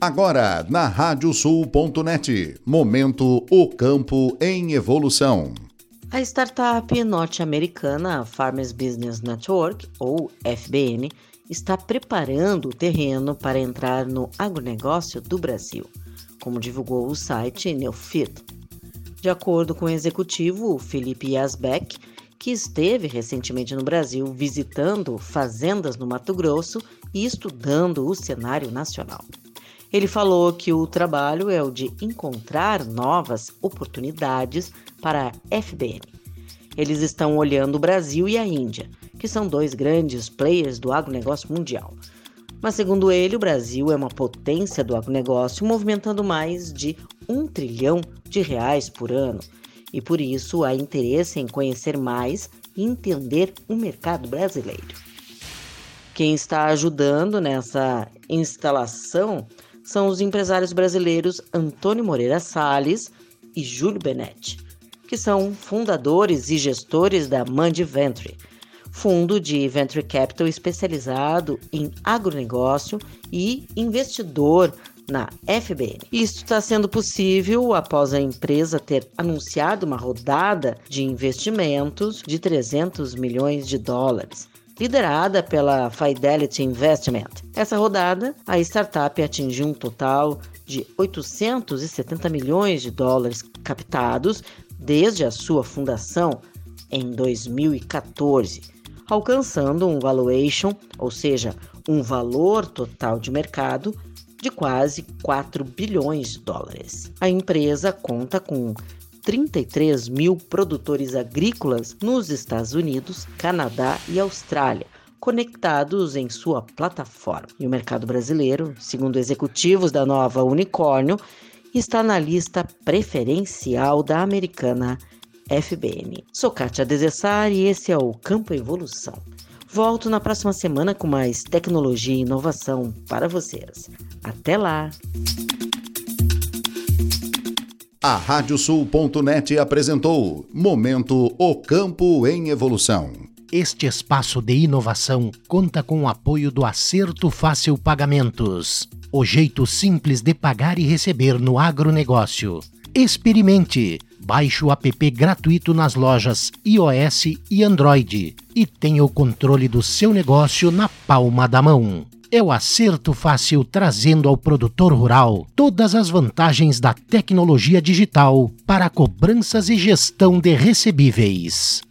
Agora, na radiosul.net, momento O Campo em Evolução. A startup norte-americana Farmers Business Network, ou FBN, está preparando o terreno para entrar no agronegócio do Brasil, como divulgou o site Neofit. De acordo com o executivo Felipe Yasbeck, que esteve recentemente no Brasil visitando fazendas no Mato Grosso e estudando o cenário nacional. Ele falou que o trabalho é o de encontrar novas oportunidades para a FBN. Eles estão olhando o Brasil e a Índia, que são dois grandes players do agronegócio mundial. Mas, segundo ele, o Brasil é uma potência do agronegócio, movimentando mais de um trilhão de reais por ano. E por isso há interesse em conhecer mais e entender o mercado brasileiro. Quem está ajudando nessa instalação são os empresários brasileiros Antônio Moreira Salles e Júlio Benetti, que são fundadores e gestores da Mandi Venture, fundo de venture capital especializado em agronegócio e investidor na FBN. Isso está sendo possível após a empresa ter anunciado uma rodada de investimentos de 300 milhões de dólares liderada pela Fidelity Investment. Essa rodada, a startup atingiu um total de 870 milhões de dólares captados desde a sua fundação em 2014, alcançando um valuation, ou seja, um valor total de mercado de quase 4 bilhões de dólares. A empresa conta com 33 mil produtores agrícolas nos Estados Unidos, Canadá e Austrália, conectados em sua plataforma. E o mercado brasileiro, segundo executivos da nova Unicórnio, está na lista preferencial da americana FBN. Sou Kátia Desessar e esse é o Campo Evolução. Volto na próxima semana com mais tecnologia e inovação para vocês. Até lá! A Radiosul.net apresentou Momento O Campo em Evolução. Este espaço de inovação conta com o apoio do Acerto Fácil Pagamentos, o jeito simples de pagar e receber no agronegócio. Experimente! Baixe o app gratuito nas lojas iOS e Android e tenha o controle do seu negócio na palma da mão é o acerto fácil trazendo ao produtor rural todas as vantagens da tecnologia digital para cobranças e gestão de recebíveis.